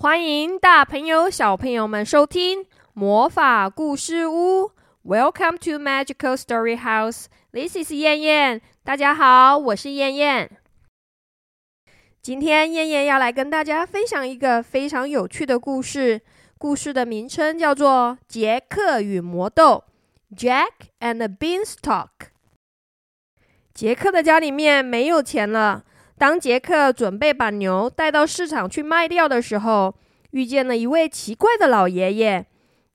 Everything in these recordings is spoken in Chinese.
欢迎大朋友、小朋友们收听魔法故事屋。Welcome to Magical Story House. This is 燕燕。大家好，我是燕燕。今天燕燕要来跟大家分享一个非常有趣的故事。故事的名称叫做《杰克与魔豆》（Jack and the Beanstalk）。杰克的家里面没有钱了。当杰克准备把牛带到市场去卖掉的时候，遇见了一位奇怪的老爷爷。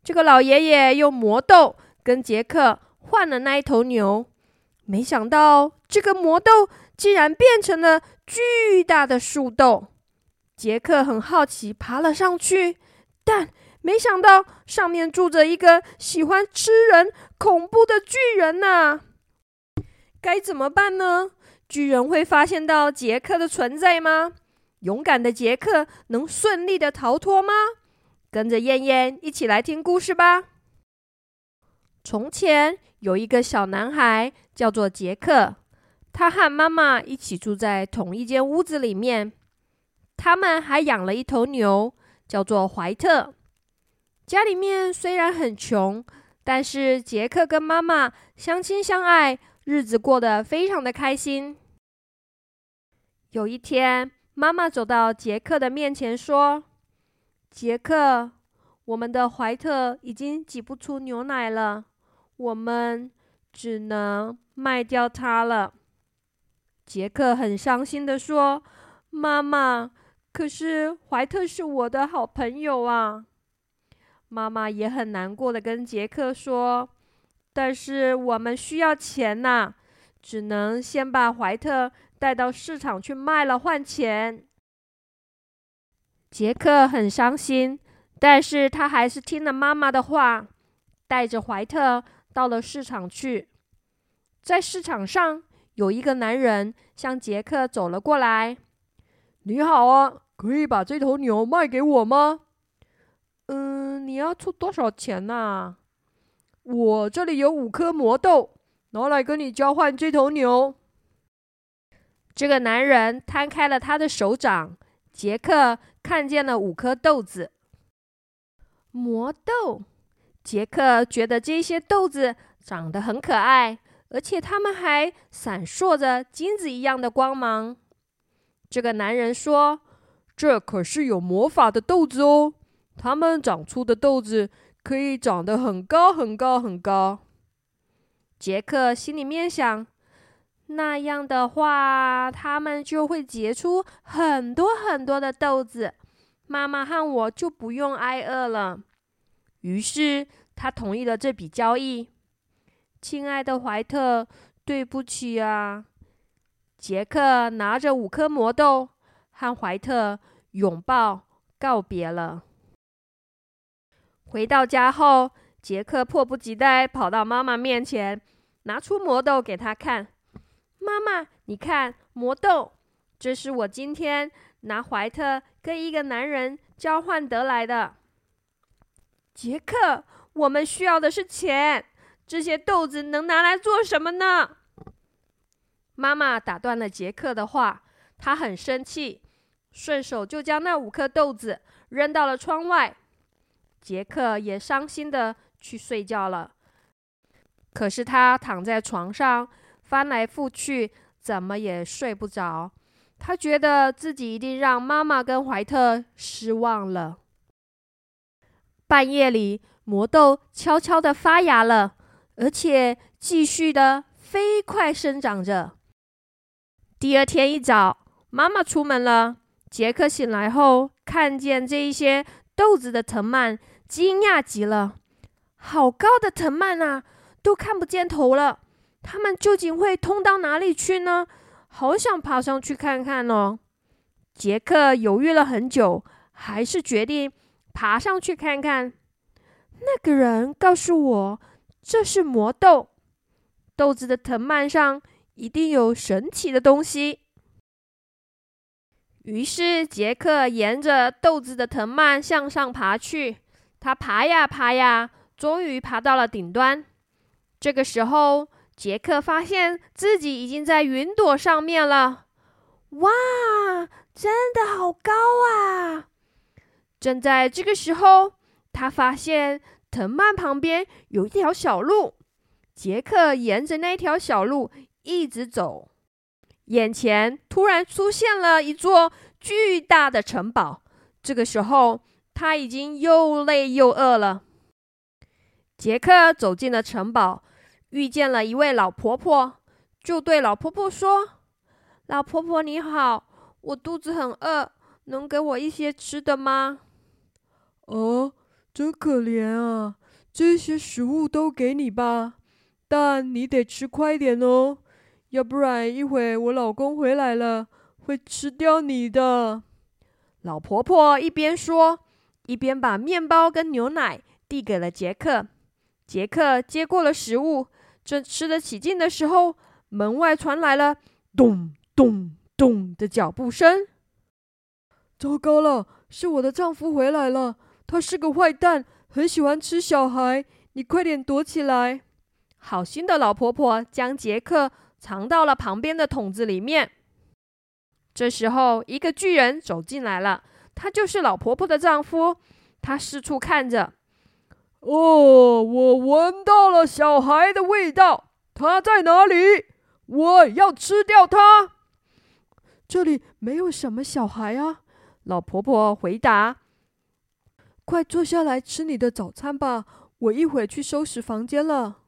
这个老爷爷用魔豆跟杰克换了那一头牛，没想到这个魔豆竟然变成了巨大的树豆。杰克很好奇，爬了上去，但没想到上面住着一个喜欢吃人、恐怖的巨人呐！该怎么办呢？巨人会发现到杰克的存在吗？勇敢的杰克能顺利的逃脱吗？跟着燕燕一起来听故事吧。从前有一个小男孩，叫做杰克，他和妈妈一起住在同一间屋子里面。他们还养了一头牛，叫做怀特。家里面虽然很穷，但是杰克跟妈妈相亲相爱，日子过得非常的开心。有一天，妈妈走到杰克的面前说：“杰克，我们的怀特已经挤不出牛奶了，我们只能卖掉它了。”杰克很伤心的说：“妈妈，可是怀特是我的好朋友啊。”妈妈也很难过的跟杰克说：“但是我们需要钱呐，只能先把怀特。”带到市场去卖了换钱。杰克很伤心，但是他还是听了妈妈的话，带着怀特到了市场去。在市场上，有一个男人向杰克走了过来：“你好啊，可以把这头牛卖给我吗？”“嗯，你要出多少钱呐？”“我这里有五颗魔豆，拿来跟你交换这头牛。”这个男人摊开了他的手掌，杰克看见了五颗豆子。魔豆，杰克觉得这些豆子长得很可爱，而且它们还闪烁着金子一样的光芒。这个男人说：“这可是有魔法的豆子哦，它们长出的豆子可以长得很高很高很高。”杰克心里面想。那样的话，它们就会结出很多很多的豆子，妈妈和我就不用挨饿了。于是他同意了这笔交易。亲爱的怀特，对不起啊！杰克拿着五颗魔豆，和怀特拥抱告别了。回到家后，杰克迫不及待跑到妈妈面前，拿出魔豆给她看。妈妈，你看魔豆，这是我今天拿怀特跟一个男人交换得来的。杰克，我们需要的是钱，这些豆子能拿来做什么呢？妈妈打断了杰克的话，他很生气，顺手就将那五颗豆子扔到了窗外。杰克也伤心的去睡觉了。可是他躺在床上。翻来覆去，怎么也睡不着。他觉得自己一定让妈妈跟怀特失望了。半夜里，魔豆悄悄的发芽了，而且继续的飞快生长着。第二天一早，妈妈出门了。杰克醒来后，看见这一些豆子的藤蔓，惊讶极了。好高的藤蔓啊，都看不见头了。他们究竟会通到哪里去呢？好想爬上去看看哦！杰克犹豫了很久，还是决定爬上去看看。那个人告诉我，这是魔豆，豆子的藤蔓上一定有神奇的东西。于是，杰克沿着豆子的藤蔓向上爬去。他爬呀爬呀，终于爬到了顶端。这个时候，杰克发现自己已经在云朵上面了，哇，真的好高啊！正在这个时候，他发现藤蔓旁边有一条小路。杰克沿着那条小路一直走，眼前突然出现了一座巨大的城堡。这个时候，他已经又累又饿了。杰克走进了城堡，遇见了一位老婆婆，就对老婆婆说：“老婆婆你好，我肚子很饿，能给我一些吃的吗？”哦，真可怜啊！这些食物都给你吧，但你得吃快点哦，要不然一会我老公回来了会吃掉你的。老婆婆一边说，一边把面包跟牛奶递给了杰克。杰克接过了食物，正吃得起劲的时候，门外传来了咚咚咚的脚步声。糟糕了，是我的丈夫回来了。他是个坏蛋，很喜欢吃小孩。你快点躲起来！好心的老婆婆将杰克藏到了旁边的桶子里面。这时候，一个巨人走进来了，他就是老婆婆的丈夫。他四处看着，哦，我闻到了小孩的味道，他在哪里？我要吃掉他。这里没有什么小孩啊，老婆婆回答。快坐下来吃你的早餐吧，我一会去收拾房间了。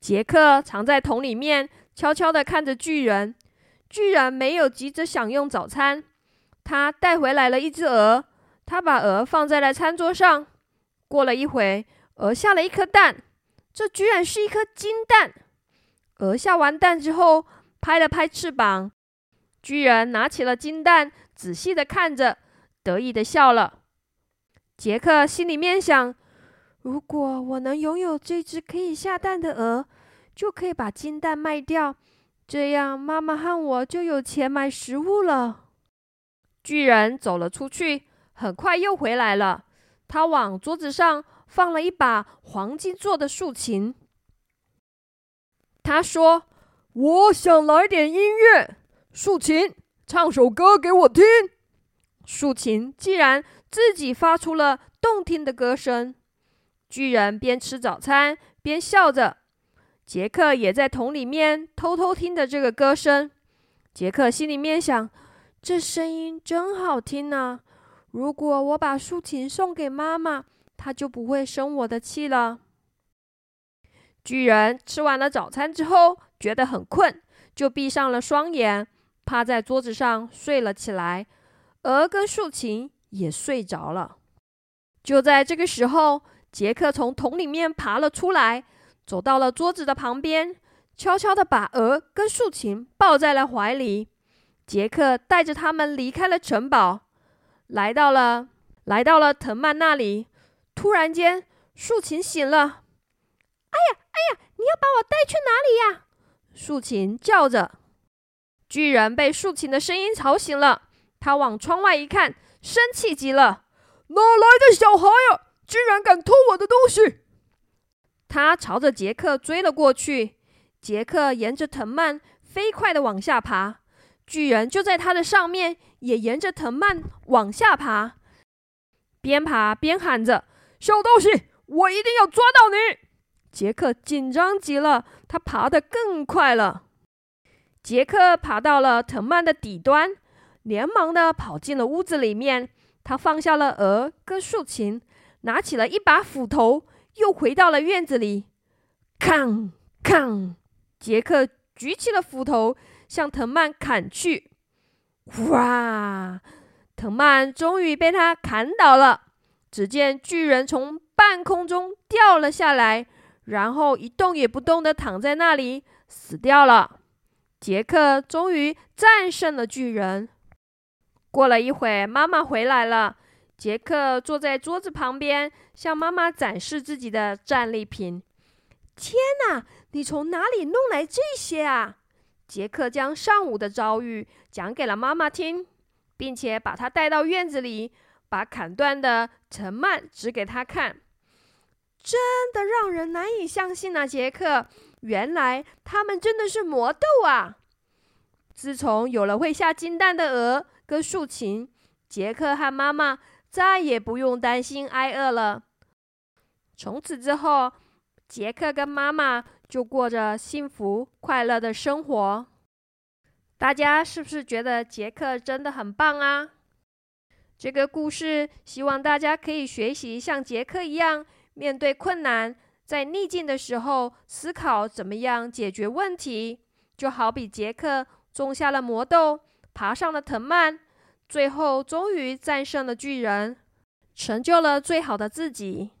杰克藏在桶里面，悄悄地看着巨人。巨人没有急着享用早餐，他带回来了一只鹅。他把鹅放在了餐桌上。过了一会，鹅下了一颗蛋，这居然是一颗金蛋。鹅下完蛋之后，拍了拍翅膀。巨人拿起了金蛋，仔细的看着，得意的笑了。杰克心里面想：“如果我能拥有这只可以下蛋的鹅，就可以把金蛋卖掉，这样妈妈和我就有钱买食物了。”巨人走了出去，很快又回来了。他往桌子上放了一把黄金做的竖琴。他说：“我想来点音乐，竖琴，唱首歌给我听。”竖琴既然。自己发出了动听的歌声。巨人边吃早餐边笑着，杰克也在桶里面偷偷听着这个歌声。杰克心里面想：这声音真好听呢。如果我把竖琴送给妈妈，她就不会生我的气了。巨人吃完了早餐之后，觉得很困，就闭上了双眼，趴在桌子上睡了起来。鹅跟竖琴。也睡着了。就在这个时候，杰克从桶里面爬了出来，走到了桌子的旁边，悄悄的把鹅跟竖琴抱在了怀里。杰克带着他们离开了城堡，来到了来到了藤蔓那里。突然间，竖琴醒了。“哎呀，哎呀，你要把我带去哪里呀？”竖琴叫着。巨人被竖琴的声音吵醒了，他往窗外一看。生气极了！哪来的小孩呀？居然敢偷我的东西！他朝着杰克追了过去。杰克沿着藤蔓飞快的往下爬，巨人就在他的上面，也沿着藤蔓往下爬，边爬边喊着：“小东西，我一定要抓到你！”杰克紧张极了，他爬得更快了。杰克爬到了藤蔓的底端。连忙的跑进了屋子里面，他放下了鹅跟竖琴，拿起了一把斧头，又回到了院子里。扛扛，杰克举起了斧头，向藤蔓砍去。哇！藤蔓终于被他砍倒了。只见巨人从半空中掉了下来，然后一动也不动的躺在那里，死掉了。杰克终于战胜了巨人。过了一会，妈妈回来了。杰克坐在桌子旁边，向妈妈展示自己的战利品。天哪，你从哪里弄来这些啊？杰克将上午的遭遇讲给了妈妈听，并且把他带到院子里，把砍断的藤蔓指给他看。真的让人难以相信啊，杰克！原来他们真的是魔豆啊！自从有了会下金蛋的鹅。跟竖琴，杰克和妈妈再也不用担心挨饿了。从此之后，杰克跟妈妈就过着幸福快乐的生活。大家是不是觉得杰克真的很棒啊？这个故事希望大家可以学习像杰克一样，面对困难，在逆境的时候思考怎么样解决问题。就好比杰克种下了魔豆，爬上了藤蔓，最后终于战胜了巨人，成就了最好的自己。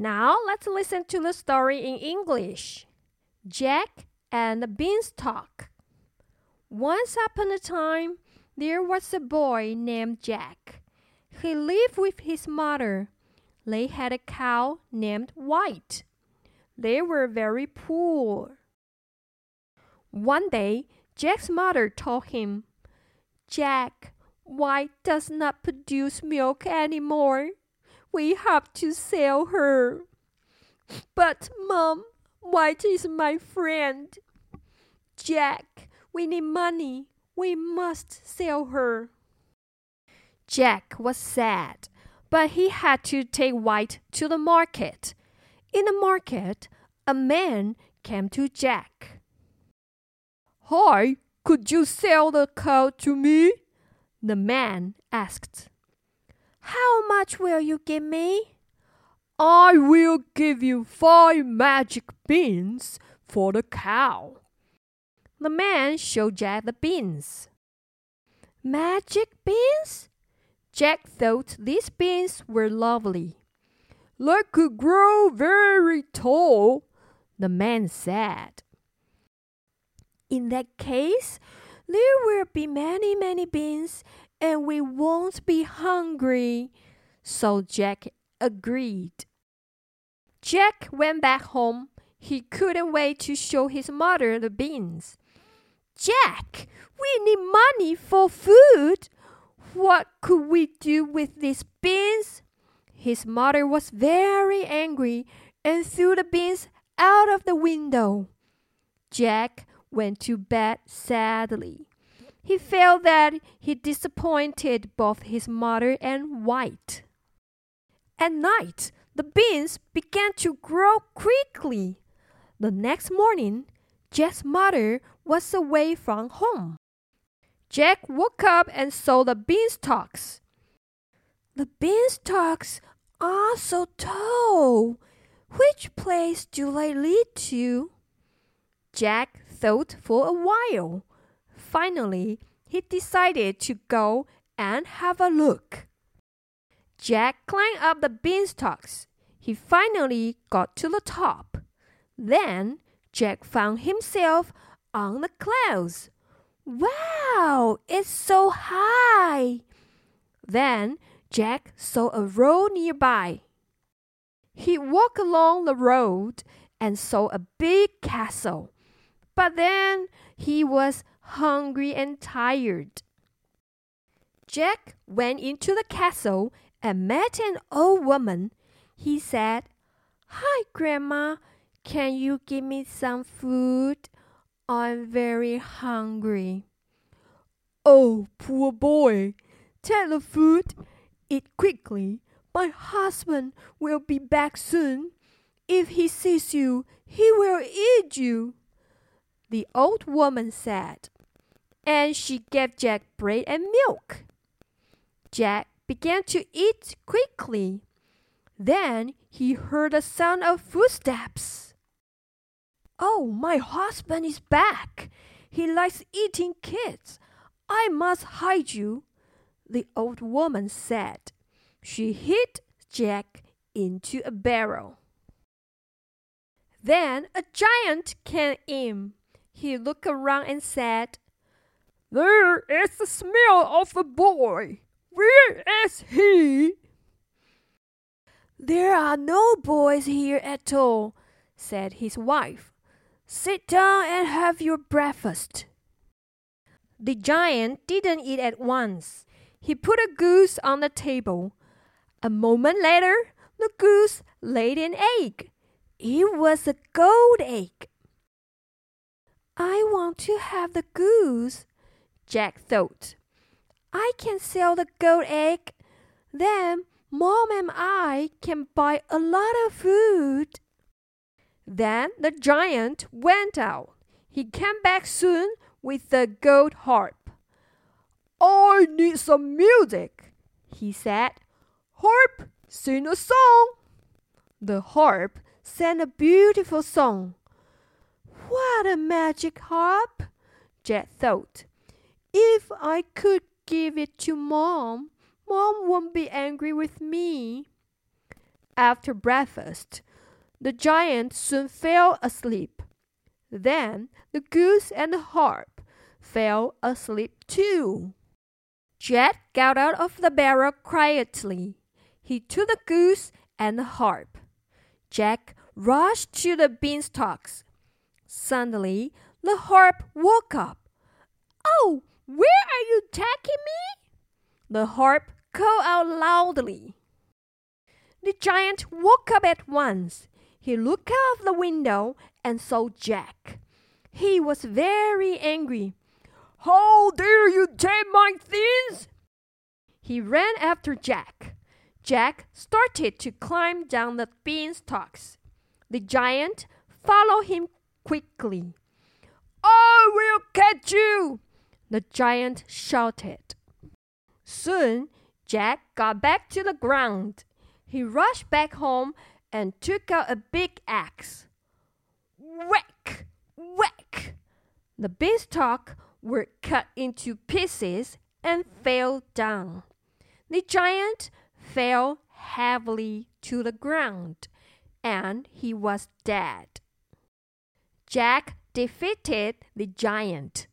Now let's listen to the story in English. Jack and the Beanstalk. Once upon a time, there was a boy named Jack. He lived with his mother. They had a cow named White. They were very poor. One day, Jack's mother told him, Jack, White does not produce milk anymore. We have to sell her. But, Mom, White is my friend. Jack, we need money. We must sell her. Jack was sad, but he had to take White to the market. In the market, a man came to Jack. Hi, could you sell the cow to me? The man asked. How much will you give me? I will give you five magic beans for the cow. The man showed Jack the beans. Magic beans? Jack thought these beans were lovely. They could grow very tall, the man said. In that case, there will be many, many beans, and we won't be hungry. So Jack agreed. Jack went back home. He couldn't wait to show his mother the beans. Jack, we need money for food. What could we do with these beans? His mother was very angry and threw the beans out of the window. Jack went to bed sadly. He felt that he disappointed both his mother and White. At night, the beans began to grow quickly. The next morning, Jack's mother was away from home. Jack woke up and saw the beanstalks. The beanstalks are so tall. Which place do they lead to? Jack thought for a while. Finally, he decided to go and have a look. Jack climbed up the beanstalks. He finally got to the top. Then Jack found himself on the clouds. Wow, it's so high! Then Jack saw a road nearby. He walked along the road and saw a big castle. But then he was hungry and tired. Jack went into the castle and met an old woman. He said, Hi, Grandma. Can you give me some food? I'm very hungry. Oh, poor boy. Take the food. Eat quickly. My husband will be back soon. If he sees you, he will eat you the old woman said, and she gave Jack bread and milk. Jack began to eat quickly. Then he heard the sound of footsteps. Oh, my husband is back. He likes eating kids. I must hide you, the old woman said. She hid Jack into a barrel. Then a giant came in. He looked around and said, There is the smell of a boy. Where is he? There are no boys here at all, said his wife. Sit down and have your breakfast. The giant didn't eat at once. He put a goose on the table. A moment later, the goose laid an egg. It was a gold egg. I want to have the goose, Jack thought. I can sell the gold egg. then Mom and I can buy a lot of food. Then the giant went out. He came back soon with the gold harp. I need some music, he said. Harp, sing a song. The harp sang a beautiful song. What a magic harp, Jack thought. If I could give it to Mom, Mom won't be angry with me. After breakfast, the giant soon fell asleep. Then the goose and the harp fell asleep too. Jack got out of the barrel quietly. He took the goose and the harp. Jack rushed to the beanstalks. Suddenly, the harp woke up. Oh, where are you taking me? The harp called out loudly. The giant woke up at once. He looked out of the window and saw Jack. He was very angry. How dare you take my things? He ran after Jack. Jack started to climb down the beanstalks. The giant followed him quickly. I will catch you! The giant shouted. Soon, Jack got back to the ground. He rushed back home and took out a big axe. Whack! Whack! The beanstalk were cut into pieces and fell down. The giant fell heavily to the ground and he was dead. Jack defeated the giant.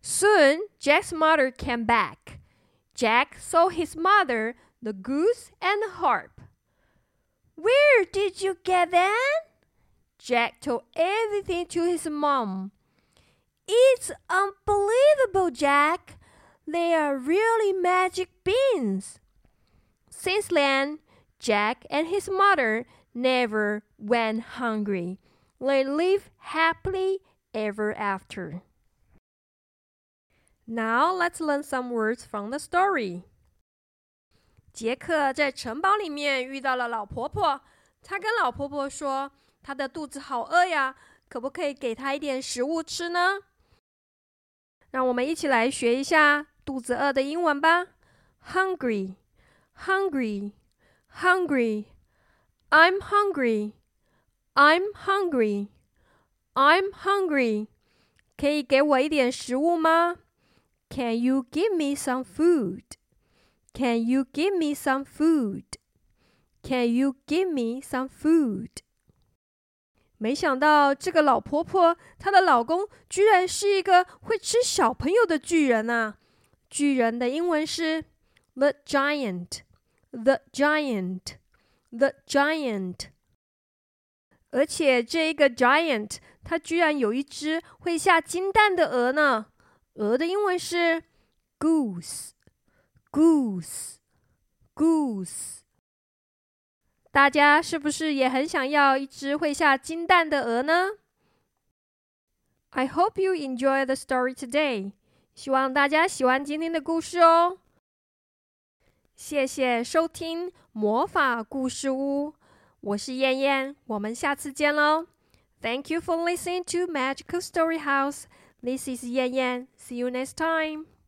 Soon, Jack's mother came back. Jack saw his mother, the goose, and the harp. Where did you get them? Jack told everything to his mom. It's unbelievable, Jack. They are really magic beans. Since then, Jack and his mother never went hungry. They lived happily ever after. Now let's learn some words from the story. 杰克在城堡里面遇到了老婆婆，他跟老婆婆说：“他的肚子好饿呀，可不可以给他一点食物吃呢？”让我们一起来学一下肚子饿的英文吧。Hungry, hungry, hungry. I'm hungry. I'm hungry. I'm hungry. 可以给我一点食物吗 ？Can you give me some food? Can you give me some food? Can you give me some food? 没想到这个老婆婆，她的老公居然是一个会吃小朋友的巨人啊！巨人的英文是 the giant，the giant，the giant。而且这一个 giant，它居然有一只会下金蛋的鹅呢。 鹅的英文是 goose，goose，goose。大家是不是也很想要一只会下金蛋的鹅呢？I hope you enjoy the story today。希望大家喜欢今天的故事哦。谢谢收听魔法故事屋，我是燕燕，我们下次见喽。Thank you for listening to Magical Story House. This is Yan Yan. See you next time.